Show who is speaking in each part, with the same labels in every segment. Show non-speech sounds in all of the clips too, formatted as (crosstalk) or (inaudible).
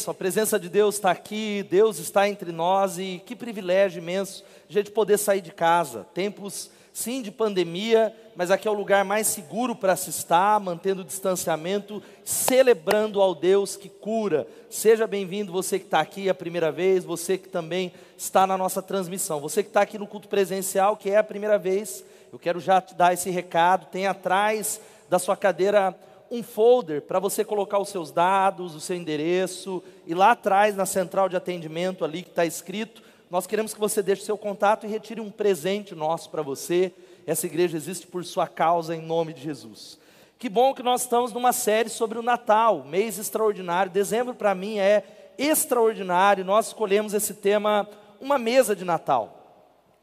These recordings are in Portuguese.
Speaker 1: bênção, a presença de Deus está aqui, Deus está entre nós e que privilégio imenso a gente poder sair de casa. Tempos, sim, de pandemia, mas aqui é o lugar mais seguro para se estar, mantendo o distanciamento, celebrando ao Deus que cura. Seja bem-vindo você que está aqui a primeira vez, você que também está na nossa transmissão, você que está aqui no culto presencial, que é a primeira vez, eu quero já te dar esse recado, tem atrás da sua cadeira um folder para você colocar os seus dados, o seu endereço, e lá atrás, na central de atendimento, ali que está escrito, nós queremos que você deixe seu contato e retire um presente nosso para você. Essa igreja existe por sua causa, em nome de Jesus. Que bom que nós estamos numa série sobre o Natal, mês extraordinário. Dezembro para mim é extraordinário. Nós escolhemos esse tema, uma mesa de Natal.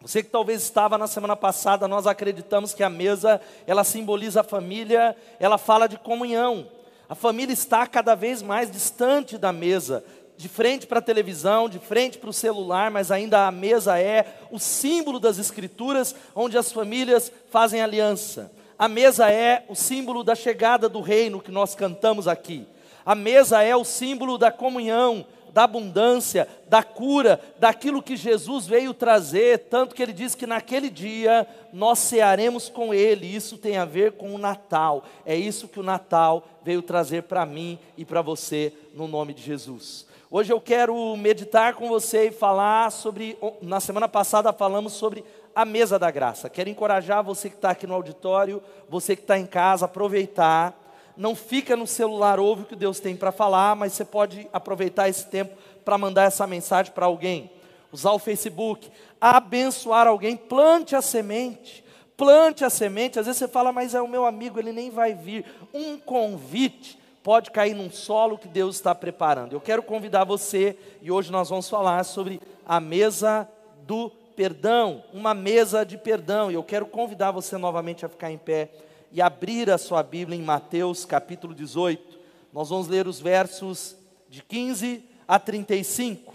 Speaker 1: Você que talvez estava na semana passada, nós acreditamos que a mesa, ela simboliza a família, ela fala de comunhão. A família está cada vez mais distante da mesa, de frente para a televisão, de frente para o celular, mas ainda a mesa é o símbolo das escrituras, onde as famílias fazem aliança. A mesa é o símbolo da chegada do reino que nós cantamos aqui. A mesa é o símbolo da comunhão, da abundância, da cura, daquilo que Jesus veio trazer, tanto que ele diz que naquele dia nós cearemos com ele. Isso tem a ver com o Natal. É isso que o Natal veio trazer para mim e para você no nome de Jesus. Hoje eu quero meditar com você e falar sobre. Na semana passada falamos sobre a mesa da graça. Quero encorajar você que está aqui no auditório, você que está em casa, aproveitar não fica no celular, ouve o que Deus tem para falar, mas você pode aproveitar esse tempo para mandar essa mensagem para alguém. Usar o Facebook, abençoar alguém, plante a semente. Plante a semente, às vezes você fala, mas é o meu amigo, ele nem vai vir. Um convite pode cair num solo que Deus está preparando. Eu quero convidar você, e hoje nós vamos falar sobre a mesa do perdão, uma mesa de perdão. E eu quero convidar você novamente a ficar em pé e abrir a sua Bíblia em Mateus capítulo 18. Nós vamos ler os versos de 15 a 35.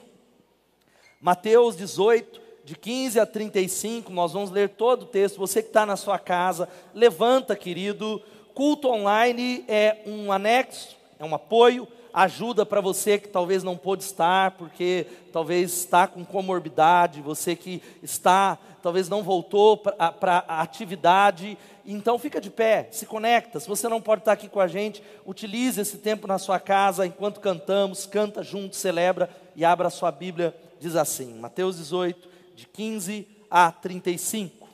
Speaker 1: Mateus 18, de 15 a 35, nós vamos ler todo o texto. Você que está na sua casa, levanta, querido. Culto online é um anexo, é um apoio, ajuda para você que talvez não pôde estar, porque talvez está com comorbidade, você que está, talvez não voltou para a atividade, então fica de pé, se conecta. Se você não pode estar aqui com a gente, utilize esse tempo na sua casa enquanto cantamos, canta junto, celebra e abra a sua Bíblia. Diz assim, Mateus 18, de 15 a 35.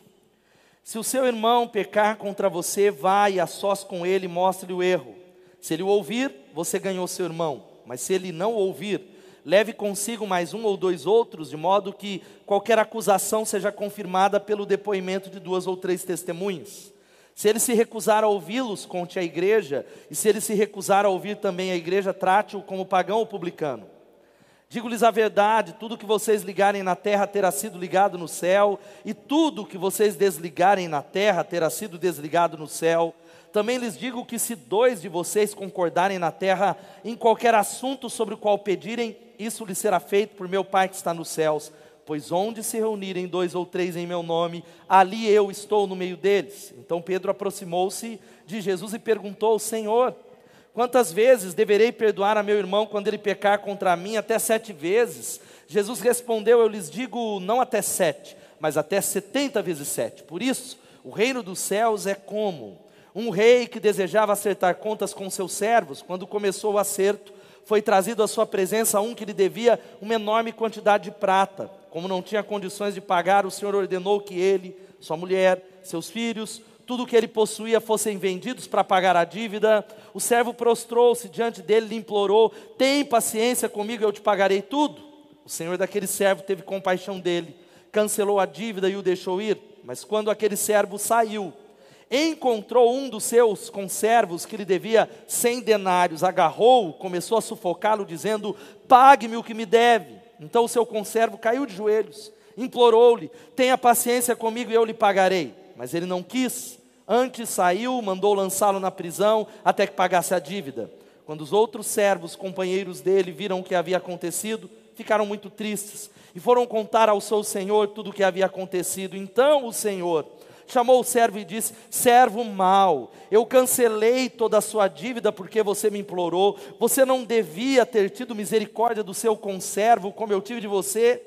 Speaker 1: Se o seu irmão pecar contra você, e a sós com ele e mostre-lhe o erro. Se ele o ouvir, você ganhou seu irmão. Mas se ele não ouvir, leve consigo mais um ou dois outros, de modo que qualquer acusação seja confirmada pelo depoimento de duas ou três testemunhas. Se ele se recusar a ouvi-los, conte à igreja, e se ele se recusar a ouvir também a igreja, trate-o como pagão ou publicano. Digo-lhes a verdade: tudo que vocês ligarem na terra terá sido ligado no céu, e tudo que vocês desligarem na terra terá sido desligado no céu. Também lhes digo que se dois de vocês concordarem na terra em qualquer assunto sobre o qual pedirem, isso lhes será feito por meu Pai que está nos céus. Pois onde se reunirem dois ou três em meu nome, ali eu estou no meio deles. Então Pedro aproximou-se de Jesus e perguntou: Senhor, quantas vezes deverei perdoar a meu irmão quando ele pecar contra mim? Até sete vezes. Jesus respondeu: Eu lhes digo, não até sete, mas até setenta vezes sete. Por isso, o reino dos céus é como um rei que desejava acertar contas com seus servos, quando começou o acerto, foi trazido à sua presença um que lhe devia uma enorme quantidade de prata. Como não tinha condições de pagar, o Senhor ordenou que ele, sua mulher, seus filhos, tudo o que ele possuía fossem vendidos para pagar a dívida. O servo prostrou-se diante dele e implorou: Tem paciência comigo, eu te pagarei tudo. O senhor daquele servo teve compaixão dele, cancelou a dívida e o deixou ir. Mas quando aquele servo saiu, encontrou um dos seus conservos que lhe devia cem denários, agarrou-o, começou a sufocá-lo, dizendo: Pague-me o que me deve. Então o seu conservo caiu de joelhos, implorou-lhe: Tenha paciência comigo e eu lhe pagarei. Mas ele não quis. Antes saiu, mandou lançá-lo na prisão até que pagasse a dívida. Quando os outros servos, companheiros dele, viram o que havia acontecido, ficaram muito tristes e foram contar ao seu senhor tudo o que havia acontecido. Então o senhor, chamou o servo e disse: Servo mau, eu cancelei toda a sua dívida porque você me implorou. Você não devia ter tido misericórdia do seu conservo, como eu tive de você.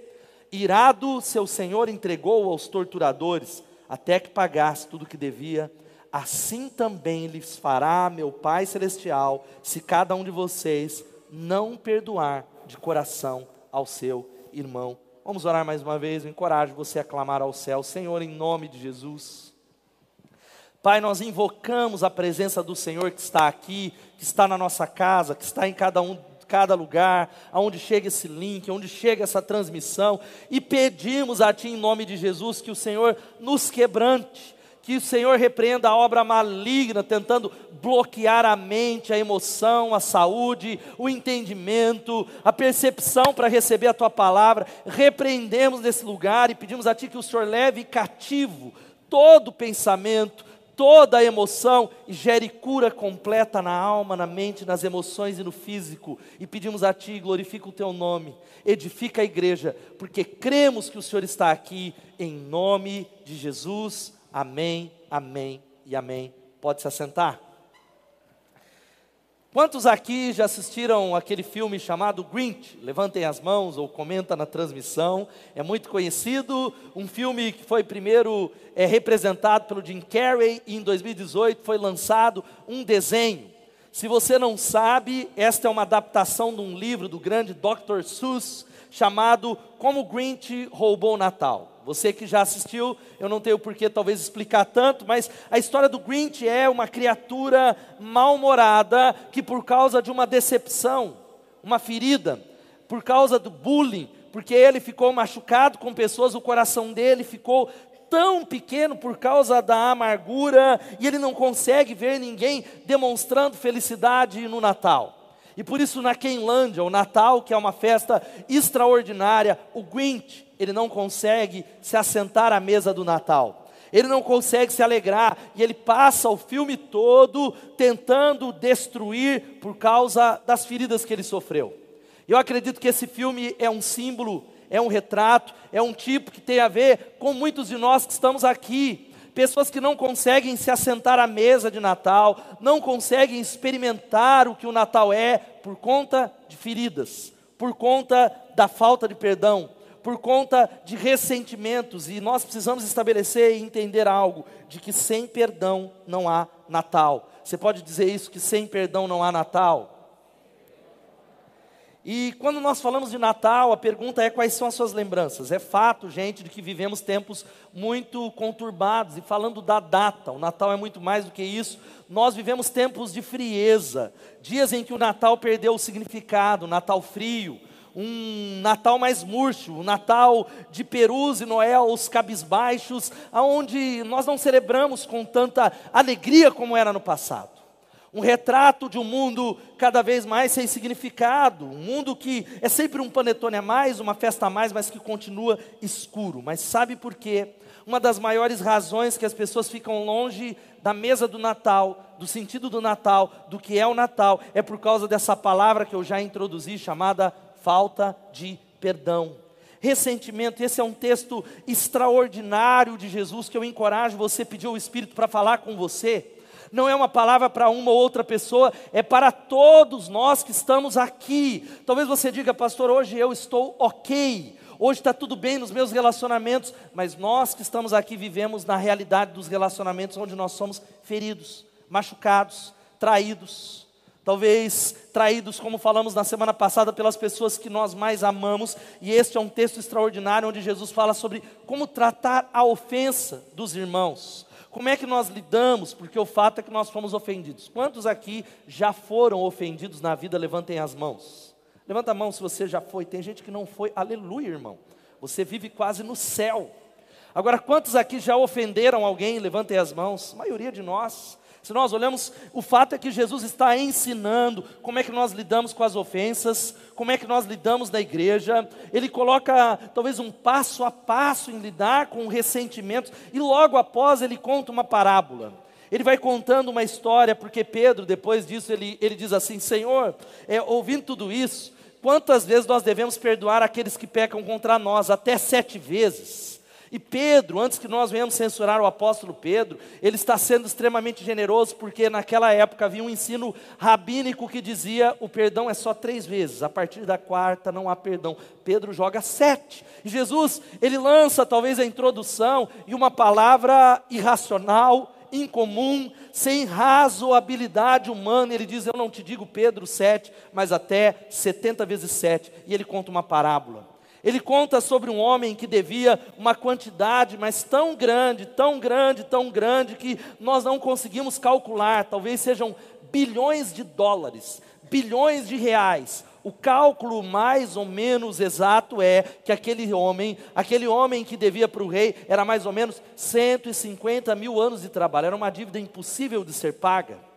Speaker 1: Irado, seu senhor entregou aos torturadores, até que pagasse tudo o que devia. Assim também lhes fará meu Pai Celestial, se cada um de vocês não perdoar de coração ao seu irmão. Vamos orar mais uma vez. Eu encorajo você a clamar ao céu, Senhor, em nome de Jesus. Pai, nós invocamos a presença do Senhor que está aqui, que está na nossa casa, que está em cada um cada lugar, aonde chega esse link, onde chega essa transmissão, e pedimos a Ti em nome de Jesus que o Senhor nos quebrante, que o Senhor repreenda a obra maligna, tentando bloquear a mente, a emoção, a saúde, o entendimento, a percepção para receber a tua palavra. Repreendemos nesse lugar e pedimos a Ti que o Senhor leve cativo todo pensamento, toda emoção e gere cura completa na alma, na mente, nas emoções e no físico. E pedimos a Ti, glorifica o Teu nome, edifica a igreja, porque cremos que o Senhor está aqui, em nome de Jesus. Amém, amém e amém. Pode se assentar. Quantos aqui já assistiram aquele filme chamado Grinch? Levantem as mãos ou comenta na transmissão. É muito conhecido, um filme que foi primeiro é, representado pelo Jim Carrey e em 2018 foi lançado um desenho. Se você não sabe, esta é uma adaptação de um livro do grande Dr. Seuss chamado Como Grinch Roubou o Natal. Você que já assistiu, eu não tenho por que talvez explicar tanto, mas a história do Grinch é uma criatura mal-humorada que por causa de uma decepção, uma ferida, por causa do bullying, porque ele ficou machucado com pessoas, o coração dele ficou tão pequeno por causa da amargura e ele não consegue ver ninguém demonstrando felicidade no Natal. E por isso na Quenlândia, o Natal, que é uma festa extraordinária, o Grinch, ele não consegue se assentar à mesa do Natal. Ele não consegue se alegrar e ele passa o filme todo tentando destruir por causa das feridas que ele sofreu. Eu acredito que esse filme é um símbolo, é um retrato, é um tipo que tem a ver com muitos de nós que estamos aqui pessoas que não conseguem se assentar à mesa de Natal, não conseguem experimentar o que o Natal é por conta de feridas, por conta da falta de perdão, por conta de ressentimentos, e nós precisamos estabelecer e entender algo: de que sem perdão não há Natal. Você pode dizer isso, que sem perdão não há Natal? E quando nós falamos de Natal, a pergunta é quais são as suas lembranças. É fato, gente, de que vivemos tempos muito conturbados. E falando da data, o Natal é muito mais do que isso. Nós vivemos tempos de frieza, dias em que o Natal perdeu o significado, Natal frio, um Natal mais murcho, um Natal de perus e Noel, os cabisbaixos, aonde nós não celebramos com tanta alegria como era no passado um retrato de um mundo cada vez mais sem significado, um mundo que é sempre um panetone a mais, uma festa a mais, mas que continua escuro. Mas sabe por quê? Uma das maiores razões que as pessoas ficam longe da mesa do Natal, do sentido do Natal, do que é o Natal, é por causa dessa palavra que eu já introduzi, chamada falta de perdão ressentimento. Esse é um texto extraordinário de Jesus que eu encorajo você pedir ao Espírito para falar com você não é uma palavra para uma ou outra pessoa, é para todos nós que estamos aqui. Talvez você diga, pastor, hoje eu estou ok, hoje está tudo bem nos meus relacionamentos, mas nós que estamos aqui vivemos na realidade dos relacionamentos onde nós somos feridos, machucados, traídos. Talvez traídos, como falamos na semana passada, pelas pessoas que nós mais amamos, e este é um texto extraordinário onde Jesus fala sobre como tratar a ofensa dos irmãos. Como é que nós lidamos? Porque o fato é que nós fomos ofendidos. Quantos aqui já foram ofendidos na vida? Levantem as mãos. Levanta a mão se você já foi. Tem gente que não foi. Aleluia, irmão. Você vive quase no céu. Agora, quantos aqui já ofenderam alguém? Levantem as mãos. A maioria de nós. Se nós olhamos, o fato é que Jesus está ensinando como é que nós lidamos com as ofensas, como é que nós lidamos na igreja. Ele coloca talvez um passo a passo em lidar com ressentimentos, e logo após ele conta uma parábola. Ele vai contando uma história, porque Pedro, depois disso, ele, ele diz assim: Senhor, é, ouvindo tudo isso, quantas vezes nós devemos perdoar aqueles que pecam contra nós? Até sete vezes. E Pedro, antes que nós venhamos censurar o apóstolo Pedro, ele está sendo extremamente generoso, porque naquela época havia um ensino rabínico que dizia: o perdão é só três vezes, a partir da quarta não há perdão. Pedro joga sete. E Jesus, ele lança talvez a introdução e uma palavra irracional, incomum, sem razoabilidade humana. Ele diz: Eu não te digo Pedro sete, mas até setenta vezes sete. E ele conta uma parábola. Ele conta sobre um homem que devia uma quantidade, mas tão grande, tão grande, tão grande, que nós não conseguimos calcular, talvez sejam bilhões de dólares, bilhões de reais. O cálculo mais ou menos exato é que aquele homem, aquele homem que devia para o rei, era mais ou menos 150 mil anos de trabalho, era uma dívida impossível de ser paga.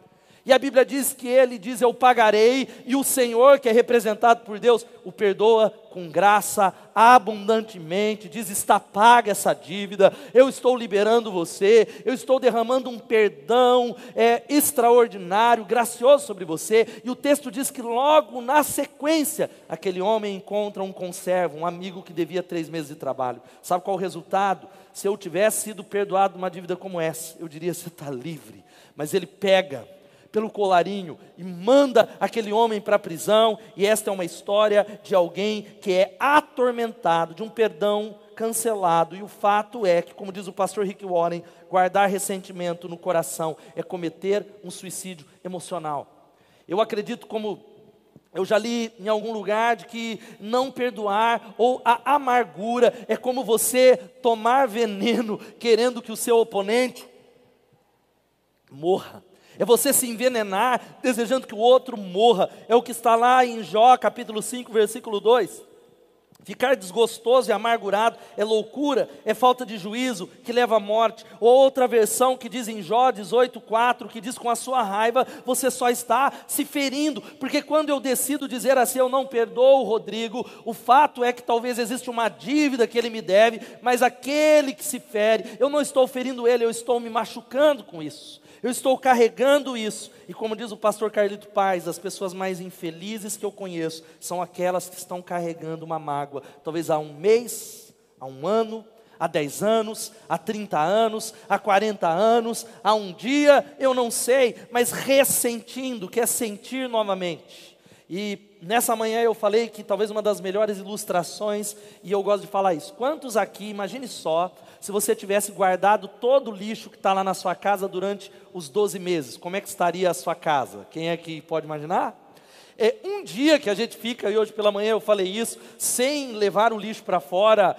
Speaker 1: E a Bíblia diz que ele diz: Eu pagarei, e o Senhor, que é representado por Deus, o perdoa com graça abundantemente. Diz: Está paga essa dívida, eu estou liberando você, eu estou derramando um perdão é, extraordinário, gracioso sobre você. E o texto diz que logo na sequência, aquele homem encontra um conservo, um amigo que devia três meses de trabalho. Sabe qual o resultado? Se eu tivesse sido perdoado uma dívida como essa, eu diria: Você está livre. Mas ele pega pelo colarinho e manda aquele homem para a prisão. E esta é uma história de alguém que é atormentado, de um perdão cancelado. E o fato é que, como diz o pastor Rick Warren, guardar ressentimento no coração é cometer um suicídio emocional. Eu acredito como eu já li em algum lugar de que não perdoar ou a amargura é como você tomar veneno querendo que o seu oponente morra. É você se envenenar, desejando que o outro morra. É o que está lá em Jó, capítulo 5, versículo 2. Ficar desgostoso e amargurado é loucura, é falta de juízo que leva à morte. Ou outra versão que diz em Jó 18:4, que diz com a sua raiva você só está se ferindo, porque quando eu decido dizer assim, eu não perdoo o Rodrigo, o fato é que talvez exista uma dívida que ele me deve, mas aquele que se fere, eu não estou ferindo ele, eu estou me machucando com isso. Eu estou carregando isso. E como diz o pastor Carlito Paz, as pessoas mais infelizes que eu conheço são aquelas que estão carregando uma mágoa, talvez há um mês, há um ano, há 10 anos, há 30 anos, há 40 anos, há um dia, eu não sei, mas ressentindo, quer sentir novamente. E nessa manhã eu falei que talvez uma das melhores ilustrações, e eu gosto de falar isso. Quantos aqui, imagine só, se você tivesse guardado todo o lixo que está lá na sua casa durante os 12 meses, como é que estaria a sua casa? Quem é que pode imaginar? É um dia que a gente fica, e hoje pela manhã eu falei isso, sem levar o lixo para fora,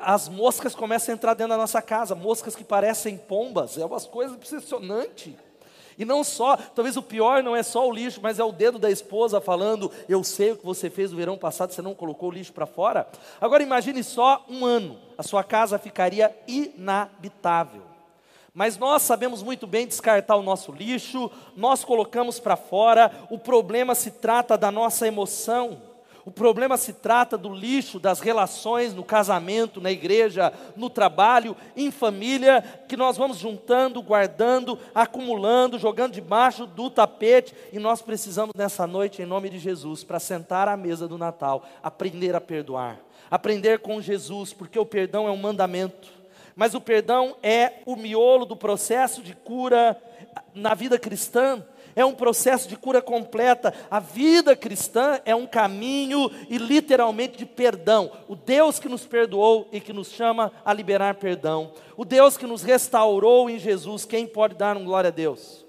Speaker 1: as moscas começam a entrar dentro da nossa casa, moscas que parecem pombas, é umas coisas impressionantes. E não só, talvez o pior não é só o lixo, mas é o dedo da esposa falando: Eu sei o que você fez no verão passado, você não colocou o lixo para fora. Agora imagine só um ano, a sua casa ficaria inabitável. Mas nós sabemos muito bem descartar o nosso lixo, nós colocamos para fora, o problema se trata da nossa emoção. O problema se trata do lixo das relações no casamento, na igreja, no trabalho, em família, que nós vamos juntando, guardando, acumulando, jogando debaixo do tapete, e nós precisamos nessa noite, em nome de Jesus, para sentar à mesa do Natal, aprender a perdoar, aprender com Jesus, porque o perdão é um mandamento. Mas o perdão é o miolo do processo de cura na vida cristã é um processo de cura completa. A vida cristã é um caminho e literalmente de perdão. O Deus que nos perdoou e que nos chama a liberar perdão. O Deus que nos restaurou em Jesus, quem pode dar um glória a Deus?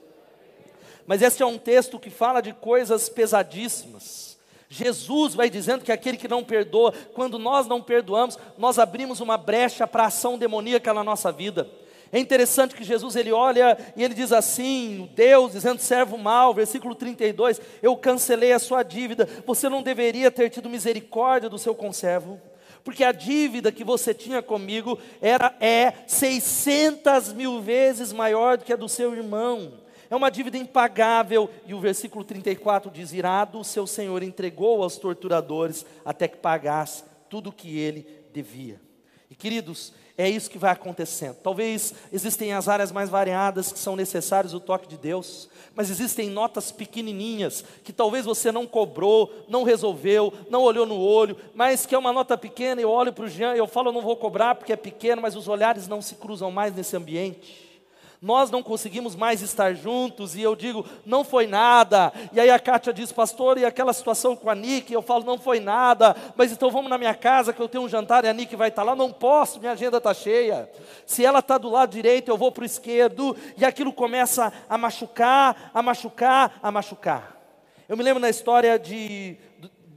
Speaker 1: Mas este é um texto que fala de coisas pesadíssimas. Jesus vai dizendo que aquele que não perdoa, quando nós não perdoamos, nós abrimos uma brecha para a ação demoníaca na nossa vida. É interessante que Jesus ele olha e ele diz assim, Deus dizendo servo mal, versículo 32, eu cancelei a sua dívida, você não deveria ter tido misericórdia do seu conservo, porque a dívida que você tinha comigo era é 600 mil vezes maior do que a do seu irmão. É uma dívida impagável, e o versículo 34 diz: Irado, seu senhor entregou aos torturadores até que pagasse tudo o que ele devia. E queridos, é isso que vai acontecendo. Talvez existem as áreas mais variadas que são necessários o toque de Deus, mas existem notas pequenininhas que talvez você não cobrou, não resolveu, não olhou no olho, mas que é uma nota pequena. Eu olho para o Jean e eu falo, eu não vou cobrar porque é pequeno, mas os olhares não se cruzam mais nesse ambiente nós não conseguimos mais estar juntos, e eu digo, não foi nada. E aí a Kátia diz, pastor, e aquela situação com a Nick? Eu falo, não foi nada, mas então vamos na minha casa que eu tenho um jantar e a Nick vai estar lá. Não posso, minha agenda está cheia. Se ela está do lado direito, eu vou para o esquerdo, e aquilo começa a machucar, a machucar, a machucar. Eu me lembro na história de,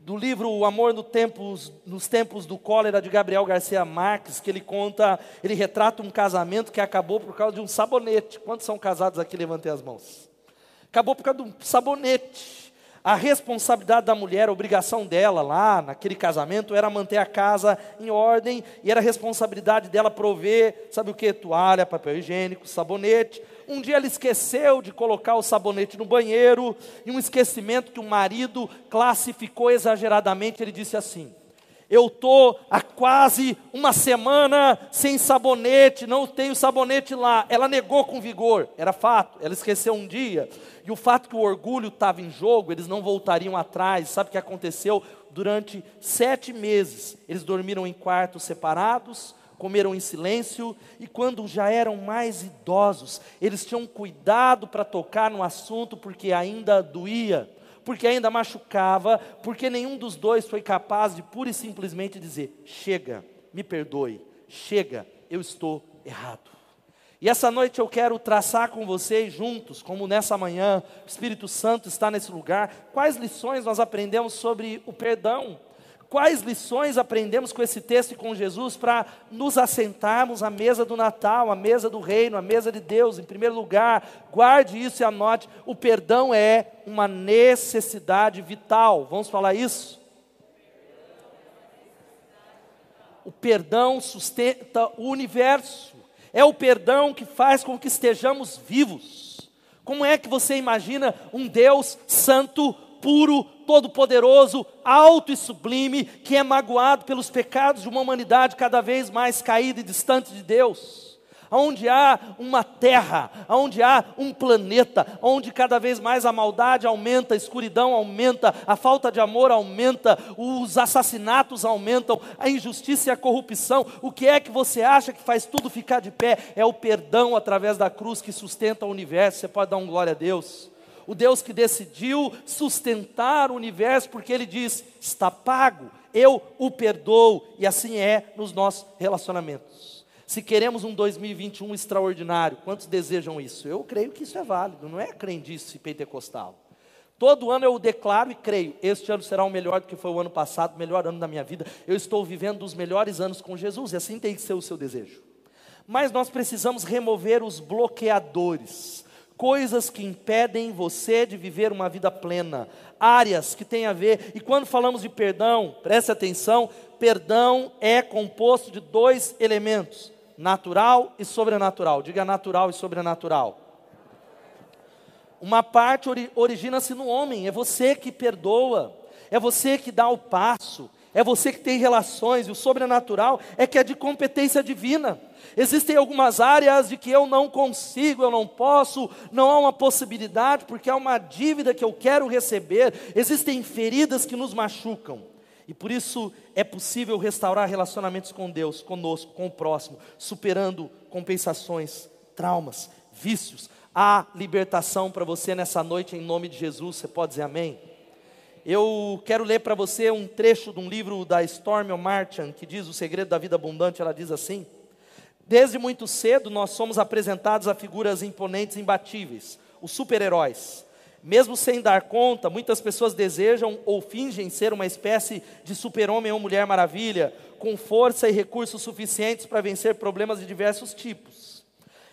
Speaker 1: do livro O Amor no tempos, nos Tempos do Cólera, de Gabriel Garcia Marques, que ele conta, ele retrata um casamento que acabou por causa de um sabonete. Quantos são casados aqui? Levantem as mãos. Acabou por causa de um sabonete. A responsabilidade da mulher, a obrigação dela lá naquele casamento era manter a casa em ordem e era responsabilidade dela prover, sabe o que? Toalha, papel higiênico, sabonete. Um dia ela esqueceu de colocar o sabonete no banheiro e um esquecimento que o marido classificou exageradamente. Ele disse assim: eu estou há quase uma semana sem sabonete, não tenho sabonete lá. Ela negou com vigor, era fato, ela esqueceu um dia. E o fato que o orgulho estava em jogo, eles não voltariam atrás. Sabe o que aconteceu? Durante sete meses, eles dormiram em quartos separados, comeram em silêncio, e quando já eram mais idosos, eles tinham cuidado para tocar no assunto, porque ainda doía porque ainda machucava, porque nenhum dos dois foi capaz de pura e simplesmente dizer: chega, me perdoe, chega, eu estou errado. E essa noite eu quero traçar com vocês juntos, como nessa manhã o Espírito Santo está nesse lugar, quais lições nós aprendemos sobre o perdão Quais lições aprendemos com esse texto e com Jesus para nos assentarmos à mesa do Natal, à mesa do reino, à mesa de Deus? Em primeiro lugar, guarde isso e anote: o perdão é uma necessidade vital. Vamos falar isso? O perdão sustenta o universo. É o perdão que faz com que estejamos vivos. Como é que você imagina um Deus santo, puro, todo-poderoso, alto e sublime, que é magoado pelos pecados de uma humanidade cada vez mais caída e distante de Deus. Onde há uma terra, onde há um planeta, onde cada vez mais a maldade aumenta, a escuridão aumenta, a falta de amor aumenta, os assassinatos aumentam, a injustiça e a corrupção. O que é que você acha que faz tudo ficar de pé? É o perdão através da cruz que sustenta o universo. Você pode dar um glória a Deus o Deus que decidiu sustentar o universo, porque Ele diz: está pago, eu o perdoo, e assim é nos nossos relacionamentos. Se queremos um 2021 extraordinário, quantos desejam isso? Eu creio que isso é válido, não é crendice pentecostal. Todo ano eu declaro e creio, este ano será o melhor do que foi o ano passado, o melhor ano da minha vida. Eu estou vivendo os melhores anos com Jesus, e assim tem que ser o seu desejo. Mas nós precisamos remover os bloqueadores coisas que impedem você de viver uma vida plena, áreas que têm a ver, e quando falamos de perdão, preste atenção: perdão é composto de dois elementos, natural e sobrenatural. Diga natural e sobrenatural. Uma parte ori origina-se no homem, é você que perdoa, é você que dá o passo, é você que tem relações, e o sobrenatural é que é de competência divina. Existem algumas áreas de que eu não consigo, eu não posso, não há uma possibilidade, porque há uma dívida que eu quero receber. Existem feridas que nos machucam. E por isso é possível restaurar relacionamentos com Deus, conosco, com o próximo, superando compensações, traumas, vícios. Há libertação para você nessa noite em nome de Jesus. Você pode dizer amém? Eu quero ler para você um trecho de um livro da Stormy Marchand que diz O Segredo da Vida Abundante. Ela diz assim: Desde muito cedo nós somos apresentados a figuras imponentes, imbatíveis, os super-heróis. Mesmo sem dar conta, muitas pessoas desejam ou fingem ser uma espécie de super-homem ou mulher maravilha, com força e recursos suficientes para vencer problemas de diversos tipos.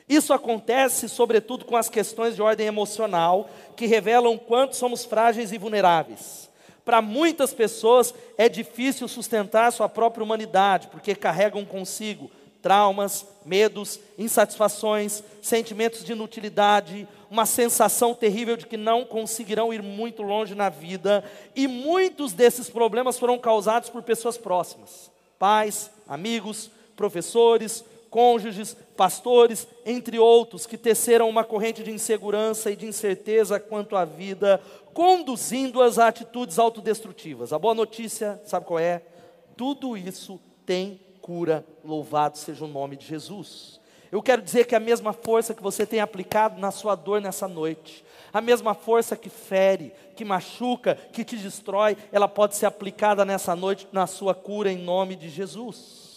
Speaker 1: Isso acontece, sobretudo, com as questões de ordem emocional, que revelam quanto somos frágeis e vulneráveis. Para muitas pessoas é difícil sustentar sua própria humanidade, porque carregam consigo traumas, medos, insatisfações, sentimentos de inutilidade, uma sensação terrível de que não conseguirão ir muito longe na vida, e muitos desses problemas foram causados por pessoas próximas, pais, amigos, professores, cônjuges, pastores, entre outros, que teceram uma corrente de insegurança e de incerteza quanto à vida, conduzindo-as a atitudes autodestrutivas. A boa notícia, sabe qual é? Tudo isso tem cura, louvado seja o nome de Jesus. Eu quero dizer que a mesma força que você tem aplicado na sua dor nessa noite, a mesma força que fere, que machuca, que te destrói, ela pode ser aplicada nessa noite na sua cura em nome de Jesus.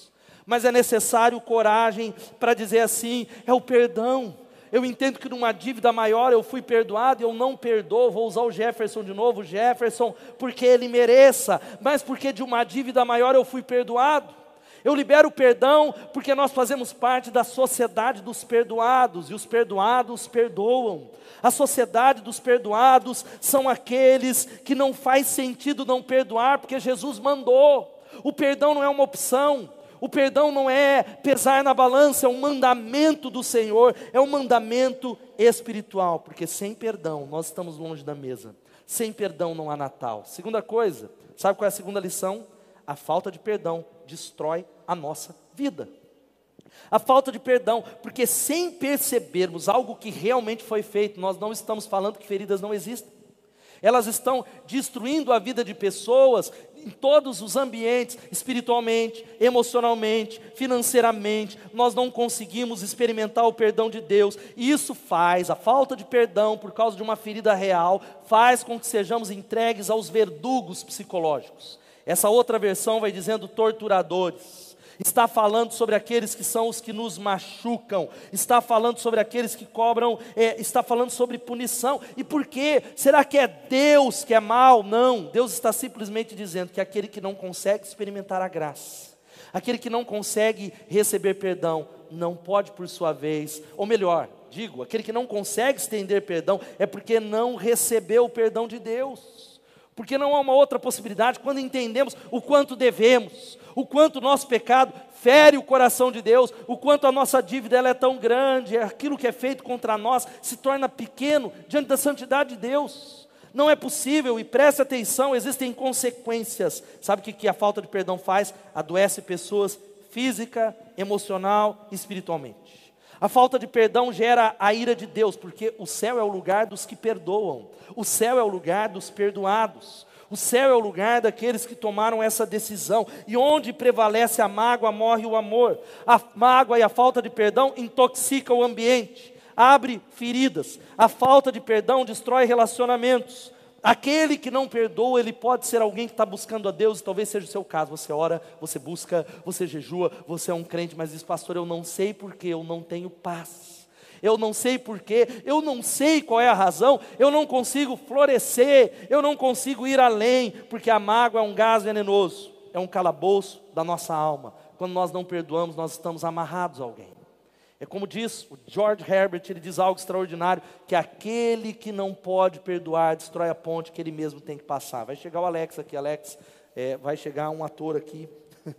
Speaker 1: Mas é necessário coragem para dizer assim: é o perdão. Eu entendo que numa dívida maior eu fui perdoado e eu não perdoo. Vou usar o Jefferson de novo, Jefferson, porque ele mereça, mas porque de uma dívida maior eu fui perdoado. Eu libero o perdão porque nós fazemos parte da sociedade dos perdoados e os perdoados perdoam. A sociedade dos perdoados são aqueles que não faz sentido não perdoar porque Jesus mandou. O perdão não é uma opção. O perdão não é pesar na balança, é um mandamento do Senhor, é um mandamento espiritual, porque sem perdão nós estamos longe da mesa. Sem perdão não há Natal. Segunda coisa, sabe qual é a segunda lição? A falta de perdão destrói a nossa vida. A falta de perdão, porque sem percebermos algo que realmente foi feito, nós não estamos falando que feridas não existem. Elas estão destruindo a vida de pessoas em todos os ambientes, espiritualmente, emocionalmente, financeiramente. Nós não conseguimos experimentar o perdão de Deus. E isso faz, a falta de perdão por causa de uma ferida real, faz com que sejamos entregues aos verdugos psicológicos. Essa outra versão vai dizendo torturadores. Está falando sobre aqueles que são os que nos machucam, está falando sobre aqueles que cobram, é, está falando sobre punição. E por quê? Será que é Deus que é mal? Não, Deus está simplesmente dizendo que aquele que não consegue experimentar a graça, aquele que não consegue receber perdão, não pode por sua vez, ou melhor, digo, aquele que não consegue estender perdão é porque não recebeu o perdão de Deus. Porque não há uma outra possibilidade quando entendemos o quanto devemos, o quanto o nosso pecado fere o coração de Deus, o quanto a nossa dívida ela é tão grande, aquilo que é feito contra nós se torna pequeno diante da santidade de Deus. Não é possível, e preste atenção, existem consequências. Sabe o que, a falta de perdão faz? Adoece pessoas física, emocional e espiritualmente. A falta de perdão gera a ira de Deus, porque o céu é o lugar dos que perdoam, o céu é o lugar dos perdoados, o céu é o lugar daqueles que tomaram essa decisão, e onde prevalece a mágoa, morre o amor. A mágoa e a falta de perdão intoxica o ambiente, abre feridas, a falta de perdão destrói relacionamentos, Aquele que não perdoa, ele pode ser alguém que está buscando a Deus, e talvez seja o seu caso. Você ora, você busca, você jejua, você é um crente, mas diz, pastor, eu não sei porque eu não tenho paz. Eu não sei porquê, eu não sei qual é a razão, eu não consigo florescer, eu não consigo ir além, porque a mágoa é um gás venenoso, é um calabouço da nossa alma. Quando nós não perdoamos, nós estamos amarrados a alguém. É como diz o George Herbert, ele diz algo extraordinário, que aquele que não pode perdoar, destrói a ponte que ele mesmo tem que passar. Vai chegar o Alex aqui, Alex, é, vai chegar um ator aqui. (laughs)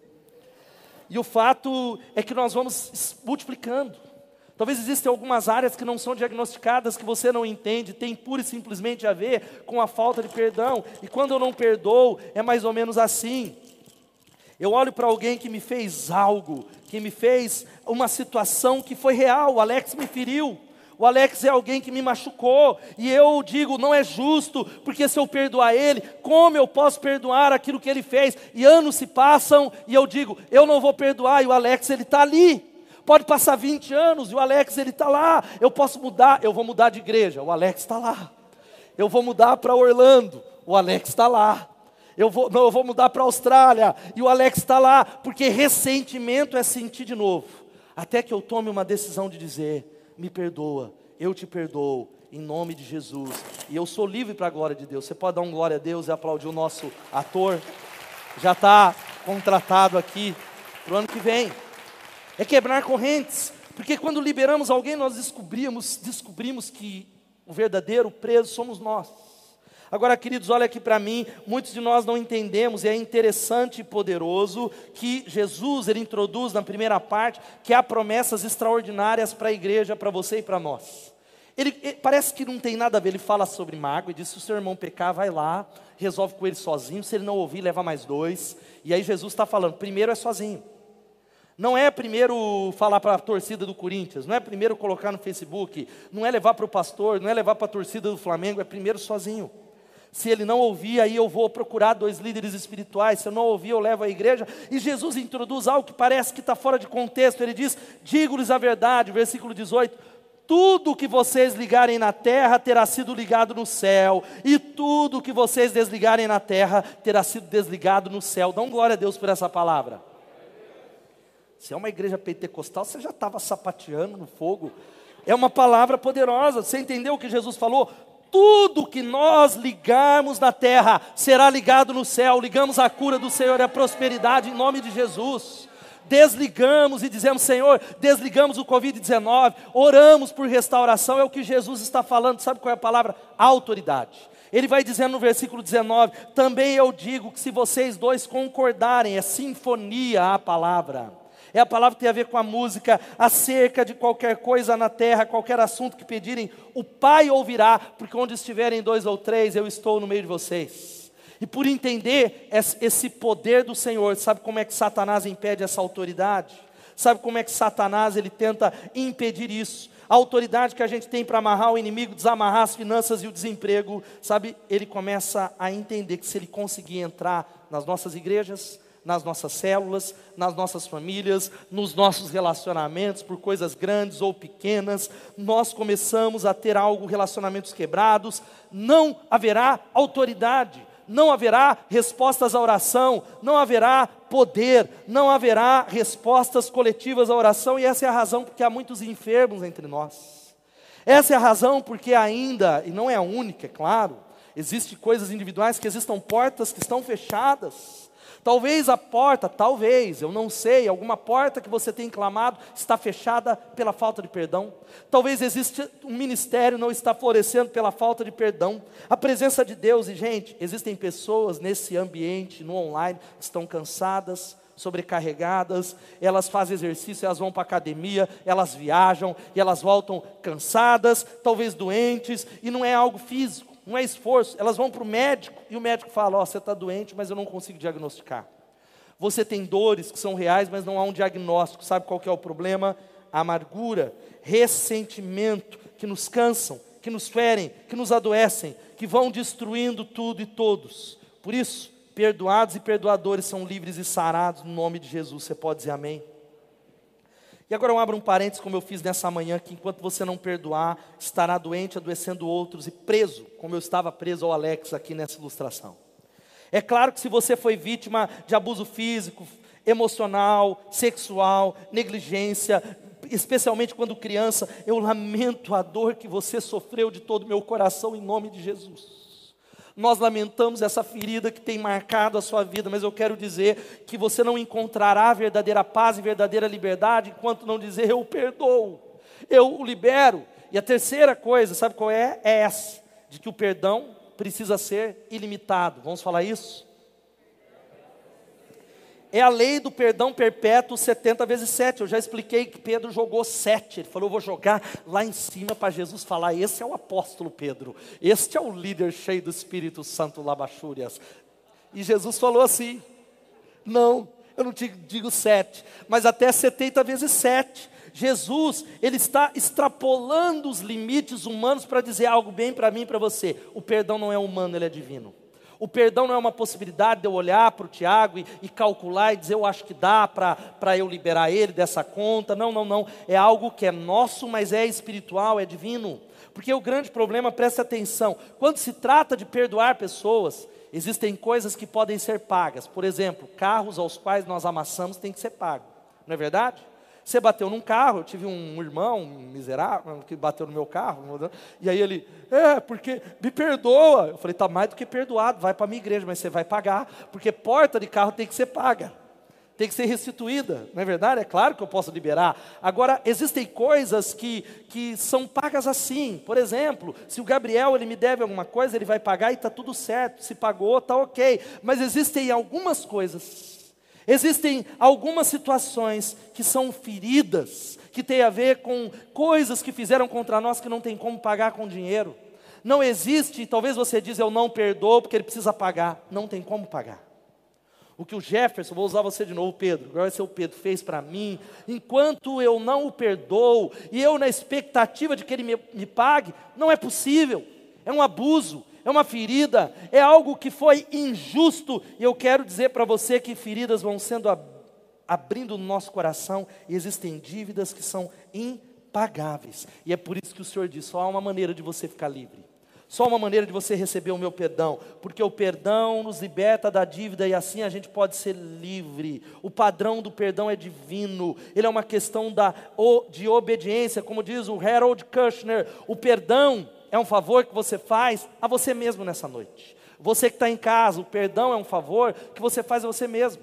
Speaker 1: e o fato é que nós vamos multiplicando. Talvez existam algumas áreas que não são diagnosticadas, que você não entende, tem pura e simplesmente a ver com a falta de perdão. E quando eu não perdoo, é mais ou menos assim. Eu olho para alguém que me fez algo, que me fez uma situação que foi real. O Alex me feriu. O Alex é alguém que me machucou, e eu digo, não é justo, porque se eu perdoar ele, como eu posso perdoar aquilo que ele fez? E anos se passam, e eu digo, eu não vou perdoar, e o Alex ele está ali. Pode passar 20 anos, e o Alex ele está lá. Eu posso mudar, eu vou mudar de igreja, o Alex está lá. Eu vou mudar para Orlando, o Alex está lá. Eu vou, não, eu vou mudar para a Austrália. E o Alex está lá, porque ressentimento é sentir de novo. Até que eu tome uma decisão de dizer: me perdoa, eu te perdoo, em nome de Jesus. E eu sou livre para a glória de Deus. Você pode dar um glória a Deus e aplaudir o nosso ator. Já está contratado aqui para o ano que vem. É quebrar correntes. Porque quando liberamos alguém, nós descobrimos, descobrimos que o verdadeiro preso somos nós. Agora, queridos, olha aqui para mim, muitos de nós não entendemos, e é interessante e poderoso que Jesus ele introduz na primeira parte que há promessas extraordinárias para a igreja, para você e para nós. Ele, ele, parece que não tem nada a ver, ele fala sobre mágoa e diz: se o seu irmão pecar, vai lá, resolve com ele sozinho, se ele não ouvir, leva mais dois. E aí Jesus está falando: primeiro é sozinho. Não é primeiro falar para a torcida do Corinthians, não é primeiro colocar no Facebook, não é levar para o pastor, não é levar para a torcida do Flamengo, é primeiro sozinho. Se ele não ouvir, aí eu vou procurar dois líderes espirituais. Se eu não ouvir, eu levo a igreja. E Jesus introduz algo que parece que está fora de contexto. Ele diz: Digo-lhes a verdade, versículo 18: Tudo que vocês ligarem na terra terá sido ligado no céu, e tudo que vocês desligarem na terra terá sido desligado no céu. Dão glória a Deus por essa palavra. Se é uma igreja pentecostal, você já estava sapateando no fogo. É uma palavra poderosa. Você entendeu o que Jesus falou? Tudo que nós ligarmos na terra será ligado no céu. Ligamos a cura do Senhor e a prosperidade em nome de Jesus. Desligamos e dizemos, Senhor, desligamos o Covid-19, oramos por restauração, é o que Jesus está falando, sabe qual é a palavra? Autoridade. Ele vai dizendo no versículo 19: Também eu digo que se vocês dois concordarem, é sinfonia a palavra é a palavra que tem a ver com a música, acerca de qualquer coisa na terra, qualquer assunto que pedirem, o Pai ouvirá, porque onde estiverem dois ou três, eu estou no meio de vocês. E por entender esse poder do Senhor, sabe como é que Satanás impede essa autoridade? Sabe como é que Satanás ele tenta impedir isso? A autoridade que a gente tem para amarrar o inimigo, desamarrar as finanças e o desemprego, sabe? Ele começa a entender que se ele conseguir entrar nas nossas igrejas, nas nossas células, nas nossas famílias, nos nossos relacionamentos, por coisas grandes ou pequenas, nós começamos a ter algo, relacionamentos quebrados, não haverá autoridade, não haverá respostas à oração, não haverá poder, não haverá respostas coletivas à oração, e essa é a razão porque há muitos enfermos entre nós. Essa é a razão porque ainda, e não é a única, é claro, existem coisas individuais que existam portas que estão fechadas. Talvez a porta, talvez, eu não sei, alguma porta que você tem clamado está fechada pela falta de perdão. Talvez existe um ministério não está florescendo pela falta de perdão. A presença de Deus, e gente, existem pessoas nesse ambiente, no online, que estão cansadas, sobrecarregadas, elas fazem exercício, elas vão para a academia, elas viajam e elas voltam cansadas, talvez doentes, e não é algo físico não é esforço. Elas vão para o médico e o médico fala: Ó, oh, você está doente, mas eu não consigo diagnosticar. Você tem dores que são reais, mas não há um diagnóstico. Sabe qual que é o problema? Amargura, ressentimento que nos cansam, que nos ferem, que nos adoecem, que vão destruindo tudo e todos. Por isso, perdoados e perdoadores são livres e sarados no nome de Jesus. Você pode dizer amém? E agora eu abro um parênteses, como eu fiz nessa manhã, que enquanto você não perdoar, estará doente, adoecendo outros e preso, como eu estava preso ao Alex aqui nessa ilustração. É claro que se você foi vítima de abuso físico, emocional, sexual, negligência, especialmente quando criança, eu lamento a dor que você sofreu de todo o meu coração em nome de Jesus. Nós lamentamos essa ferida que tem marcado a sua vida, mas eu quero dizer que você não encontrará verdadeira paz e verdadeira liberdade enquanto não dizer eu perdoo, eu o libero. E a terceira coisa, sabe qual é? É essa, de que o perdão precisa ser ilimitado. Vamos falar isso? É a lei do perdão perpétuo 70 vezes 7. Eu já expliquei que Pedro jogou 7. Ele falou: Eu vou jogar lá em cima para Jesus falar. Esse é o apóstolo Pedro. Este é o líder cheio do Espírito Santo Labachúrias. E Jesus falou assim: Não, eu não te digo 7, mas até 70 vezes 7. Jesus, ele está extrapolando os limites humanos para dizer algo bem para mim e para você. O perdão não é humano, ele é divino. O perdão não é uma possibilidade de eu olhar para o Tiago e, e, calcular e dizer eu acho que dá para eu liberar ele dessa conta. Não, não, não. É algo que é nosso, mas é espiritual, é divino. Porque o grande problema, preste atenção, quando se trata de perdoar pessoas, existem coisas que podem ser pagas. Por exemplo, carros aos quais nós amassamos têm que ser pagos. Não é verdade? Você bateu num carro, eu tive um irmão miserável que bateu no meu carro, e aí ele, é, porque me perdoa. Eu falei, tá mais do que perdoado, vai para a minha igreja, mas você vai pagar, porque porta de carro tem que ser paga, tem que ser restituída, não é verdade? É claro que eu posso liberar. Agora, existem coisas que, que são pagas assim. Por exemplo, se o Gabriel ele me deve alguma coisa, ele vai pagar e está tudo certo. Se pagou, está ok. Mas existem algumas coisas Existem algumas situações que são feridas, que têm a ver com coisas que fizeram contra nós que não tem como pagar com dinheiro. Não existe, talvez você diz eu não perdoo porque ele precisa pagar. Não tem como pagar. O que o Jefferson, vou usar você de novo, Pedro, agora vai ser o Pedro, fez para mim, enquanto eu não o perdoo, e eu na expectativa de que ele me, me pague, não é possível, é um abuso, é uma ferida, é algo que foi injusto, e eu quero dizer para você que feridas vão sendo ab abrindo no nosso coração, e existem dívidas que são impagáveis, e é por isso que o Senhor diz: só há uma maneira de você ficar livre. Só uma maneira de você receber o meu perdão, porque o perdão nos liberta da dívida e assim a gente pode ser livre. O padrão do perdão é divino, ele é uma questão da, de obediência, como diz o Harold Kushner. O perdão é um favor que você faz a você mesmo nessa noite. Você que está em casa, o perdão é um favor que você faz a você mesmo.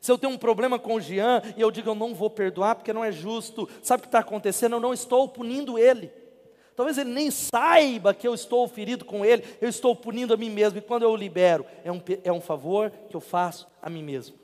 Speaker 1: Se eu tenho um problema com o Jean e eu digo eu não vou perdoar porque não é justo, sabe o que está acontecendo? Eu não estou punindo ele. Talvez ele nem saiba que eu estou ferido com ele, eu estou punindo a mim mesmo. E quando eu o libero, é um, é um favor que eu faço a mim mesmo.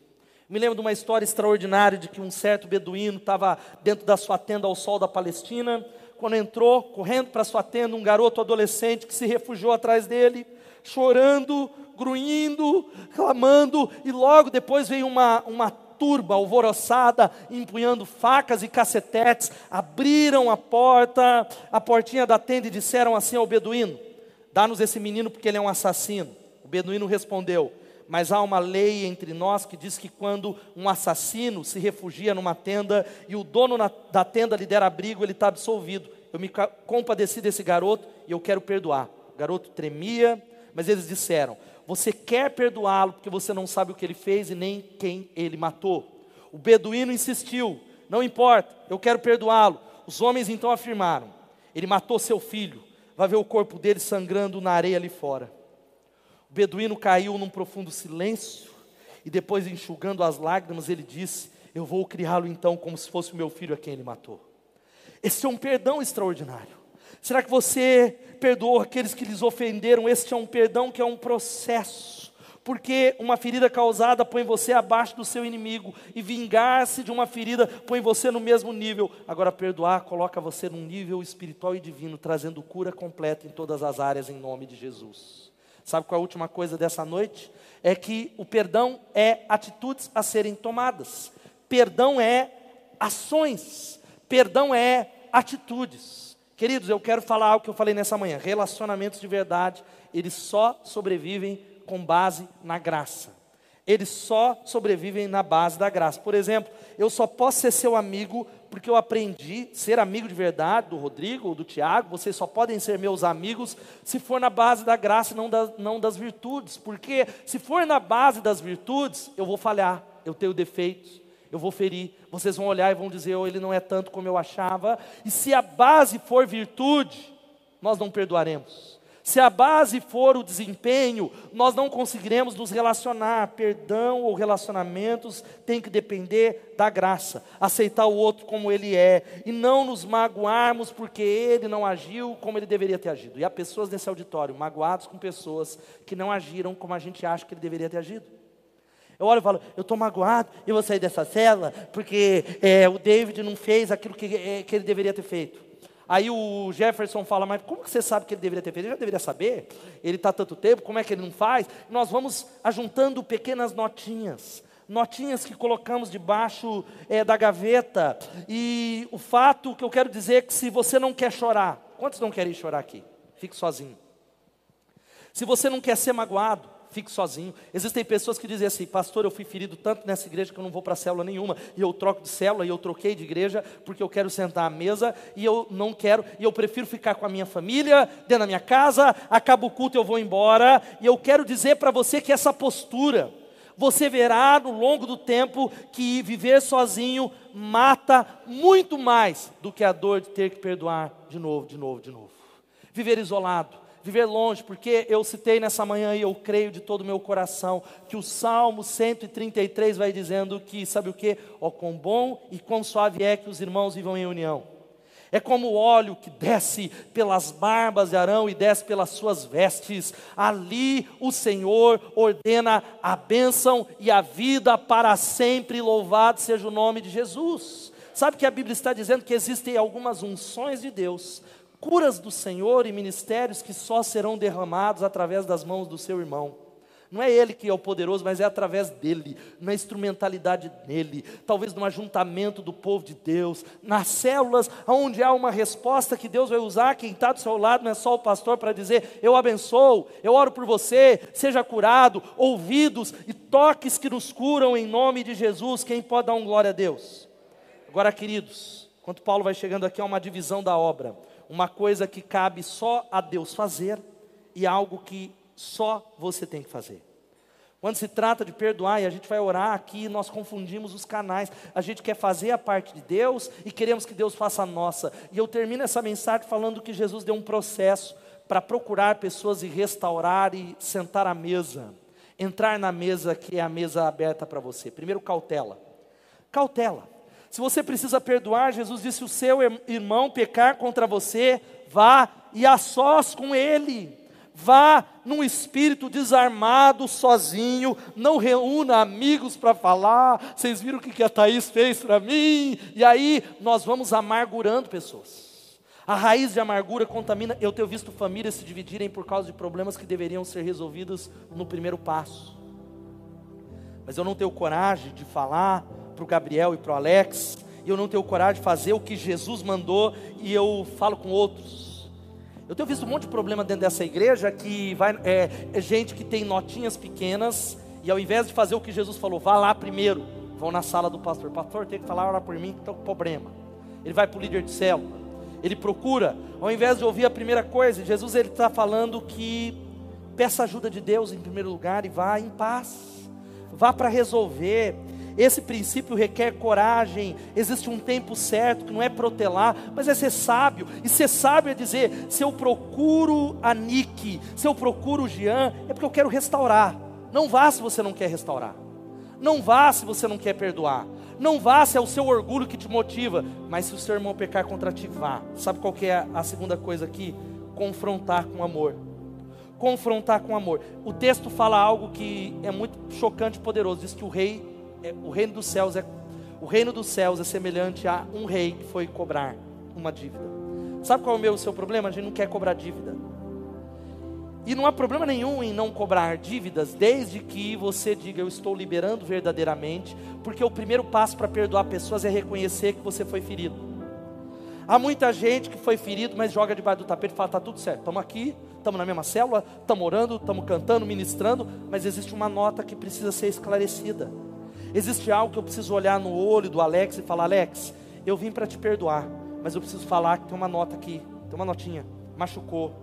Speaker 1: Me lembro de uma história extraordinária de que um certo beduíno estava dentro da sua tenda ao sol da Palestina. Quando entrou, correndo para sua tenda, um garoto adolescente que se refugiou atrás dele, chorando, grunhindo, clamando, e logo depois veio uma, uma turba alvoroçada, empunhando facas e cacetetes, abriram a porta, a portinha da tenda e disseram assim ao beduíno: Dá-nos esse menino porque ele é um assassino. O beduíno respondeu: Mas há uma lei entre nós que diz que quando um assassino se refugia numa tenda e o dono na, da tenda lhe der abrigo, ele está absolvido. Eu me compadeci desse garoto e eu quero perdoar. O garoto tremia, mas eles disseram: você quer perdoá-lo porque você não sabe o que ele fez e nem quem ele matou. O beduíno insistiu: Não importa, eu quero perdoá-lo. Os homens então afirmaram: Ele matou seu filho, vai ver o corpo dele sangrando na areia ali fora. Beduíno caiu num profundo silêncio e depois, enxugando as lágrimas, ele disse: Eu vou criá-lo então como se fosse o meu filho a quem ele matou. Esse é um perdão extraordinário. Será que você perdoou aqueles que lhes ofenderam? Este é um perdão que é um processo. Porque uma ferida causada põe você abaixo do seu inimigo, e vingar-se de uma ferida põe você no mesmo nível. Agora, perdoar coloca você num nível espiritual e divino, trazendo cura completa em todas as áreas, em nome de Jesus. Sabe qual é a última coisa dessa noite? É que o perdão é atitudes a serem tomadas, perdão é ações, perdão é atitudes. Queridos, eu quero falar algo que eu falei nessa manhã. Relacionamentos de verdade, eles só sobrevivem com base na graça. Eles só sobrevivem na base da graça. Por exemplo, eu só posso ser seu amigo porque eu aprendi ser amigo de verdade do Rodrigo ou do Tiago. Vocês só podem ser meus amigos se for na base da graça e não, da, não das virtudes. Porque se for na base das virtudes, eu vou falhar, eu tenho defeitos, eu vou ferir. Vocês vão olhar e vão dizer, oh, ele não é tanto como eu achava. E se a base for virtude, nós não perdoaremos. Se a base for o desempenho, nós não conseguiremos nos relacionar. Perdão ou relacionamentos tem que depender da graça, aceitar o outro como ele é e não nos magoarmos porque ele não agiu como ele deveria ter agido. E há pessoas nesse auditório magoados com pessoas que não agiram como a gente acha que ele deveria ter agido. Eu olho e falo, eu estou magoado e vou sair dessa cela porque é, o David não fez aquilo que, é, que ele deveria ter feito. Aí o Jefferson fala, mas como que você sabe que ele deveria ter feito? Ele já deveria saber, ele está tanto tempo, como é que ele não faz? Nós vamos ajuntando pequenas notinhas, notinhas que colocamos debaixo é, da gaveta. E o fato que eu quero dizer é que se você não quer chorar, quantos não querem chorar aqui? Fique sozinho. Se você não quer ser magoado, fique sozinho. Existem pessoas que dizem assim, pastor, eu fui ferido tanto nessa igreja que eu não vou para célula nenhuma, e eu troco de célula, e eu troquei de igreja, porque eu quero sentar à mesa, e eu não quero, e eu prefiro ficar com a minha família, dentro da minha casa, acaba o culto, eu vou embora, e eu quero dizer para você que essa postura, você verá no longo do tempo que viver sozinho mata muito mais do que a dor de ter que perdoar de novo, de novo, de novo. Viver isolado, viver longe, porque eu citei nessa manhã e eu creio de todo o meu coração que o Salmo 133 vai dizendo que, sabe o que? Ó, quão bom e quão suave é que os irmãos vivam em união. É como o óleo que desce pelas barbas de Arão e desce pelas suas vestes. Ali o Senhor ordena a bênção e a vida para sempre. Louvado seja o nome de Jesus. Sabe que a Bíblia está dizendo que existem algumas unções de Deus curas do Senhor e ministérios que só serão derramados através das mãos do seu irmão. Não é ele que é o poderoso, mas é através dele, na instrumentalidade dele, talvez no ajuntamento do povo de Deus, nas células, onde há uma resposta que Deus vai usar. Quem está do seu lado não é só o pastor para dizer: Eu abençoo, eu oro por você, seja curado, ouvidos e toques que nos curam em nome de Jesus. Quem pode dar um glória a Deus? Agora, queridos, enquanto Paulo vai chegando aqui, há uma divisão da obra, uma coisa que cabe só a Deus fazer e algo que só você tem que fazer. Quando se trata de perdoar, e a gente vai orar aqui, nós confundimos os canais. A gente quer fazer a parte de Deus e queremos que Deus faça a nossa. E eu termino essa mensagem falando que Jesus deu um processo para procurar pessoas e restaurar e sentar à mesa. Entrar na mesa que é a mesa aberta para você. Primeiro, cautela. Cautela. Se você precisa perdoar, Jesus disse: o seu irmão pecar contra você, vá e a sós com ele. Vá num espírito desarmado, sozinho, não reúna amigos para falar. Vocês viram o que a Thaís fez para mim? E aí nós vamos amargurando pessoas. A raiz de amargura contamina. Eu tenho visto famílias se dividirem por causa de problemas que deveriam ser resolvidos no primeiro passo. Mas eu não tenho coragem de falar para o Gabriel e para o Alex. E eu não tenho coragem de fazer o que Jesus mandou e eu falo com outros. Eu tenho visto um monte de problema dentro dessa igreja que vai, é, é gente que tem notinhas pequenas e ao invés de fazer o que Jesus falou, vá lá primeiro, vão na sala do pastor. Pastor, tem que falar, orar por mim, que estou com problema. Ele vai para o líder de célula. Ele procura, ao invés de ouvir a primeira coisa, Jesus ele está falando que peça ajuda de Deus em primeiro lugar e vá em paz. Vá para resolver. Esse princípio requer coragem. Existe um tempo certo que não é protelar, mas é ser sábio. E ser sábio é dizer: se eu procuro a Nick, se eu procuro o Jean, é porque eu quero restaurar. Não vá se você não quer restaurar. Não vá se você não quer perdoar. Não vá se é o seu orgulho que te motiva. Mas se o seu irmão pecar contra ti, vá. Sabe qual que é a segunda coisa aqui? Confrontar com amor confrontar com amor. O texto fala algo que é muito chocante e poderoso. Diz que o rei é, o reino dos céus é o reino dos céus é semelhante a um rei que foi cobrar uma dívida. Sabe qual é o meu o seu problema? A gente não quer cobrar dívida. E não há problema nenhum em não cobrar dívidas, desde que você diga eu estou liberando verdadeiramente, porque o primeiro passo para perdoar pessoas é reconhecer que você foi ferido. Há muita gente que foi ferido, mas joga debaixo do tapete e fala: está tudo certo, estamos aqui, estamos na mesma célula, estamos orando, estamos cantando, ministrando, mas existe uma nota que precisa ser esclarecida. Existe algo que eu preciso olhar no olho do Alex e falar: Alex, eu vim para te perdoar, mas eu preciso falar que tem uma nota aqui, tem uma notinha, machucou,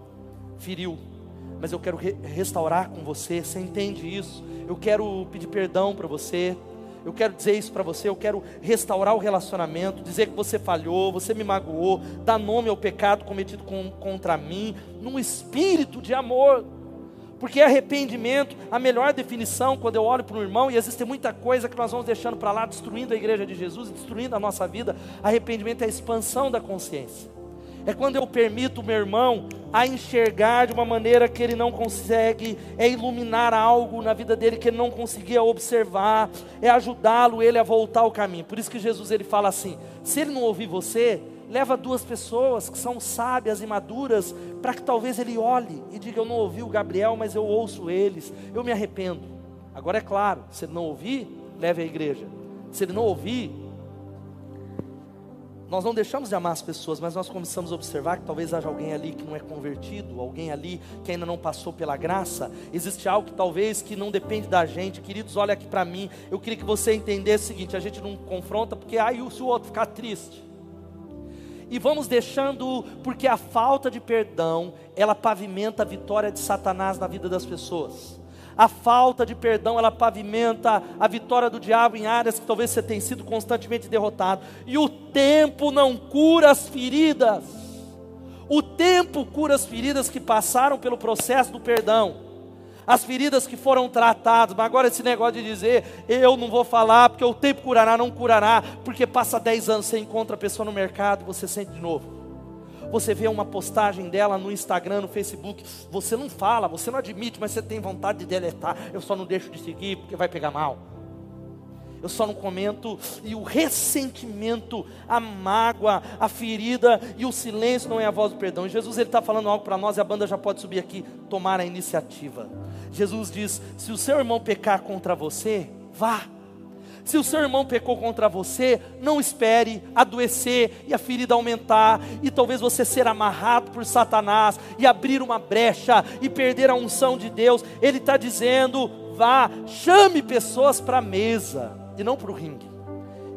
Speaker 1: feriu, mas eu quero re restaurar com você. Você entende isso? Eu quero pedir perdão para você. Eu quero dizer isso para você, eu quero restaurar o relacionamento, dizer que você falhou, você me magoou, dar nome ao pecado cometido com, contra mim, num espírito de amor. Porque arrependimento, a melhor definição, quando eu olho para um irmão, e existe muita coisa que nós vamos deixando para lá, destruindo a igreja de Jesus, destruindo a nossa vida. Arrependimento é a expansão da consciência. É quando eu permito o meu irmão a enxergar de uma maneira que ele não consegue, é iluminar algo na vida dele que ele não conseguia observar, é ajudá-lo ele a voltar ao caminho. Por isso que Jesus ele fala assim: se ele não ouvir você, leva duas pessoas que são sábias e maduras, para que talvez ele olhe e diga: Eu não ouvi o Gabriel, mas eu ouço eles, eu me arrependo. Agora é claro, se ele não ouvir, leve à igreja. Se ele não ouvir, nós não deixamos de amar as pessoas, mas nós começamos a observar que talvez haja alguém ali que não é convertido, alguém ali que ainda não passou pela graça. Existe algo que talvez que não depende da gente. Queridos, olha aqui para mim. Eu queria que você entendesse o seguinte: a gente não confronta porque aí se o outro ficar triste e vamos deixando, porque a falta de perdão, ela pavimenta a vitória de Satanás na vida das pessoas. A falta de perdão, ela pavimenta a vitória do diabo em áreas que talvez você tenha sido constantemente derrotado. E o tempo não cura as feridas. O tempo cura as feridas que passaram pelo processo do perdão as feridas que foram tratadas, mas agora esse negócio de dizer, eu não vou falar, porque o tempo curará, não curará, porque passa 10 anos, você encontra a pessoa no mercado você sente de novo. Você vê uma postagem dela no Instagram, no Facebook, você não fala, você não admite, mas você tem vontade de deletar, eu só não deixo de seguir porque vai pegar mal. Eu só não comento, e o ressentimento, a mágoa, a ferida e o silêncio não é a voz do perdão. Jesus ele está falando algo para nós e a banda já pode subir aqui, tomar a iniciativa. Jesus diz: se o seu irmão pecar contra você, vá. Se o seu irmão pecou contra você, não espere adoecer e a ferida aumentar, e talvez você ser amarrado por Satanás e abrir uma brecha e perder a unção de Deus. Ele está dizendo: vá, chame pessoas para a mesa e não para o ringue.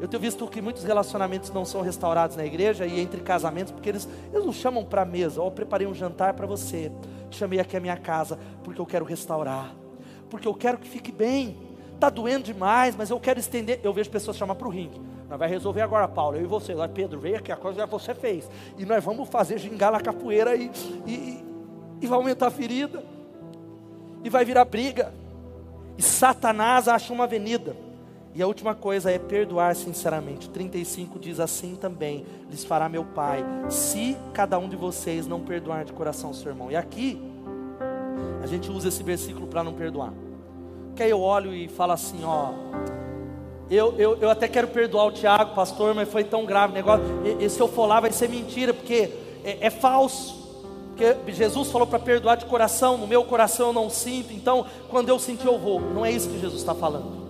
Speaker 1: Eu tenho visto que muitos relacionamentos não são restaurados na igreja e entre casamentos, porque eles, eles não chamam para a mesa. Oh, eu preparei um jantar para você, chamei aqui a minha casa, porque eu quero restaurar, porque eu quero que fique bem. Está doendo demais, mas eu quero estender. Eu vejo pessoas chamar para o ringue. Nós vai resolver agora, Paulo, eu e você. Lá, Pedro, veio aqui, a coisa já você fez. E nós vamos fazer gingar na capoeira e, e, e vai aumentar a ferida. E vai virar briga. E Satanás acha uma avenida e a última coisa é perdoar sinceramente. 35 diz assim também: lhes fará meu Pai, se cada um de vocês não perdoar de coração seu irmão. E aqui, a gente usa esse versículo para não perdoar. Que aí eu olho e falo assim: ó, eu, eu, eu até quero perdoar o Tiago, pastor, mas foi tão grave o negócio. E, e se eu for lá vai ser mentira, porque é, é falso. Porque Jesus falou para perdoar de coração, no meu coração eu não sinto, então quando eu sentir eu vou. Não é isso que Jesus está falando.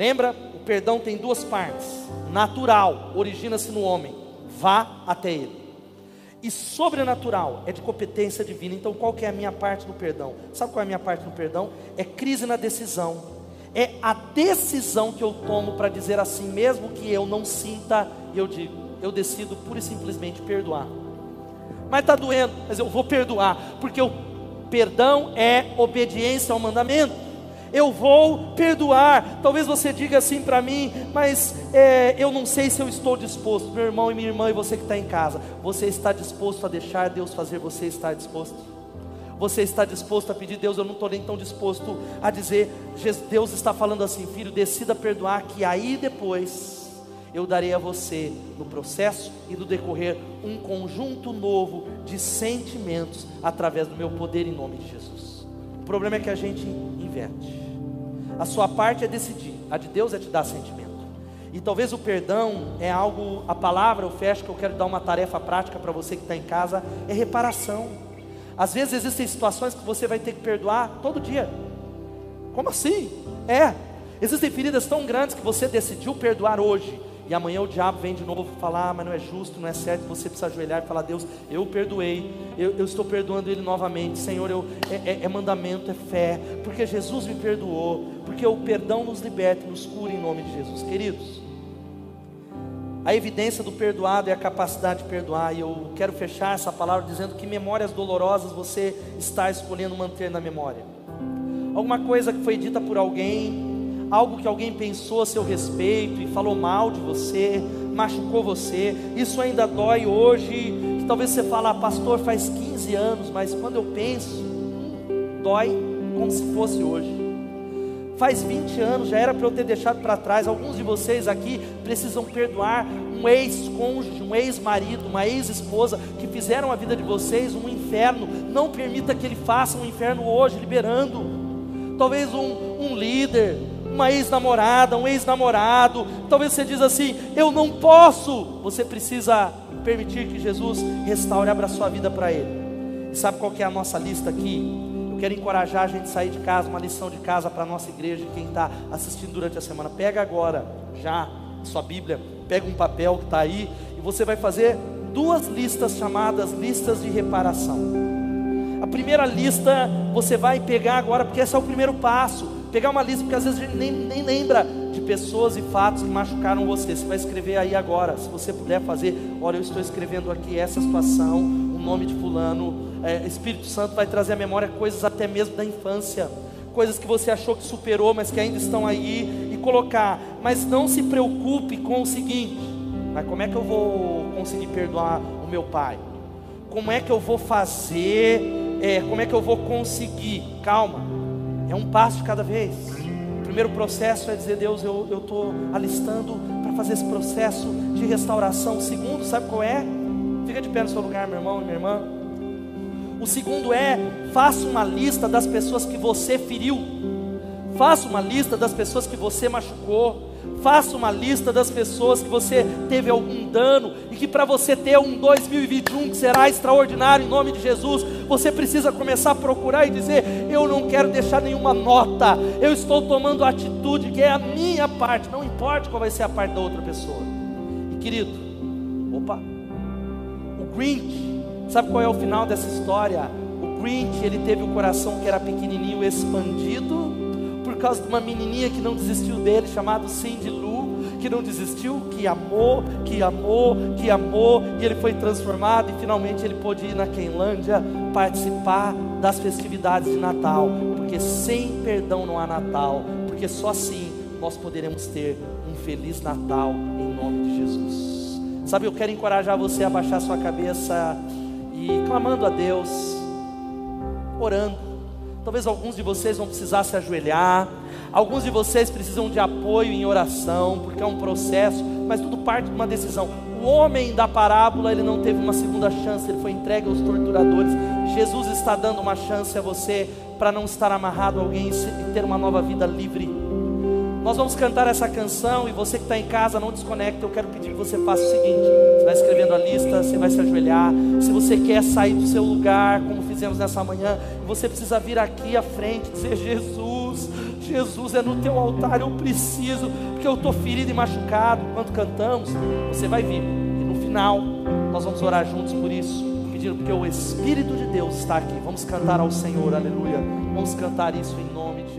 Speaker 1: Lembra? O perdão tem duas partes: natural, origina-se no homem, vá até ele. E sobrenatural é de competência divina. Então, qual que é a minha parte no perdão? Sabe qual é a minha parte no perdão? É crise na decisão. É a decisão que eu tomo para dizer assim, mesmo que eu não sinta, eu digo, eu decido pura e simplesmente perdoar. Mas está doendo, mas eu vou perdoar, porque o perdão é obediência ao mandamento eu vou perdoar. Talvez você diga assim para mim, mas é, eu não sei se eu estou disposto. Meu irmão e minha irmã, e você que está em casa, você está disposto a deixar Deus fazer você estar disposto? Você está disposto a pedir, Deus, eu não estou nem tão disposto a dizer, Deus está falando assim, filho, decida perdoar, que aí depois eu darei a você, no processo e no decorrer, um conjunto novo de sentimentos através do meu poder em nome de Jesus. O problema é que a gente inverte. A sua parte é decidir, a de Deus é te dar sentimento. E talvez o perdão é algo, a palavra, eu fecho que eu quero dar uma tarefa prática para você que está em casa, é reparação. Às vezes existem situações que você vai ter que perdoar todo dia. Como assim? É. Existem feridas tão grandes que você decidiu perdoar hoje. E amanhã o diabo vem de novo falar, ah, mas não é justo, não é certo, você precisa ajoelhar e falar, Deus, eu perdoei, eu, eu estou perdoando ele novamente, Senhor, eu, é, é, é, mandamento, é fé, porque Jesus me perdoou, porque o perdão nos liberta, nos cura em nome de Jesus, queridos. A evidência do perdoado é a capacidade de perdoar, e eu quero fechar essa palavra dizendo que memórias dolorosas você está escolhendo manter na memória. Alguma coisa que foi dita por alguém, algo que alguém pensou a seu respeito e falou mal de você, machucou você, isso ainda dói hoje. Talvez você fale, ah, pastor, faz 15 anos, mas quando eu penso, dói como se fosse hoje. Faz 20 anos, já era para eu ter deixado para trás. Alguns de vocês aqui precisam perdoar um ex-cônjuge, um ex-marido, uma ex-esposa que fizeram a vida de vocês um inferno. Não permita que ele faça um inferno hoje, liberando. Talvez um, um líder, uma ex-namorada, um ex-namorado. Talvez você diz assim: "Eu não posso". Você precisa permitir que Jesus restaure, abra sua vida para ele. E sabe qual que é a nossa lista aqui? Eu quero encorajar a gente a sair de casa, uma lição de casa para a nossa igreja, quem está assistindo durante a semana. Pega agora, já, sua Bíblia, pega um papel que está aí, e você vai fazer duas listas chamadas listas de reparação. A primeira lista você vai pegar agora, porque esse é o primeiro passo pegar uma lista, porque às vezes a gente nem, nem lembra de pessoas e fatos que machucaram você. Você vai escrever aí agora, se você puder fazer, olha, eu estou escrevendo aqui essa situação, o nome de fulano. É, Espírito Santo vai trazer à memória coisas até mesmo da infância, coisas que você achou que superou, mas que ainda estão aí, e colocar. Mas não se preocupe com o seguinte: mas como é que eu vou conseguir perdoar o meu pai? Como é que eu vou fazer? É, como é que eu vou conseguir? Calma. É um passo cada vez. O primeiro processo é dizer, Deus, eu estou alistando para fazer esse processo de restauração. O segundo, sabe qual é? Fica de pé no seu lugar, meu irmão e minha irmã. O segundo é, faça uma lista das pessoas que você feriu. Faça uma lista das pessoas que você machucou. Faça uma lista das pessoas que você teve algum dano e que para você ter um 2021 que será extraordinário em nome de Jesus, você precisa começar a procurar e dizer: Eu não quero deixar nenhuma nota, eu estou tomando a atitude que é a minha parte, não importa qual vai ser a parte da outra pessoa. E querido, opa, o Grinch, sabe qual é o final dessa história? O Grinch, ele teve o coração que era pequenininho expandido causa de uma menininha que não desistiu dele, chamado Cindy Lou, que não desistiu, que amou, que amou, que amou, e ele foi transformado e finalmente ele pôde ir na Quenlândia participar das festividades de Natal, porque sem perdão não há Natal, porque só assim nós poderemos ter um feliz Natal em nome de Jesus. Sabe, eu quero encorajar você a baixar sua cabeça e clamando a Deus, orando Talvez alguns de vocês vão precisar se ajoelhar, alguns de vocês precisam de apoio em oração, porque é um processo, mas tudo parte de uma decisão. O homem da parábola, ele não teve uma segunda chance, ele foi entregue aos torturadores. Jesus está dando uma chance a você para não estar amarrado a alguém e ter uma nova vida livre. Nós vamos cantar essa canção e você que está em casa, não desconecte. Eu quero pedir que você faça o seguinte: você vai escrevendo a lista, você vai se ajoelhar. Se você quer sair do seu lugar, como fizemos nessa manhã, você precisa vir aqui à frente e dizer: Jesus, Jesus, é no teu altar, eu preciso, porque eu estou ferido e machucado. Quando cantamos, você vai vir. E no final, nós vamos orar juntos por isso, pedindo, porque o Espírito de Deus está aqui. Vamos cantar ao Senhor, aleluia. Vamos cantar isso em nome de.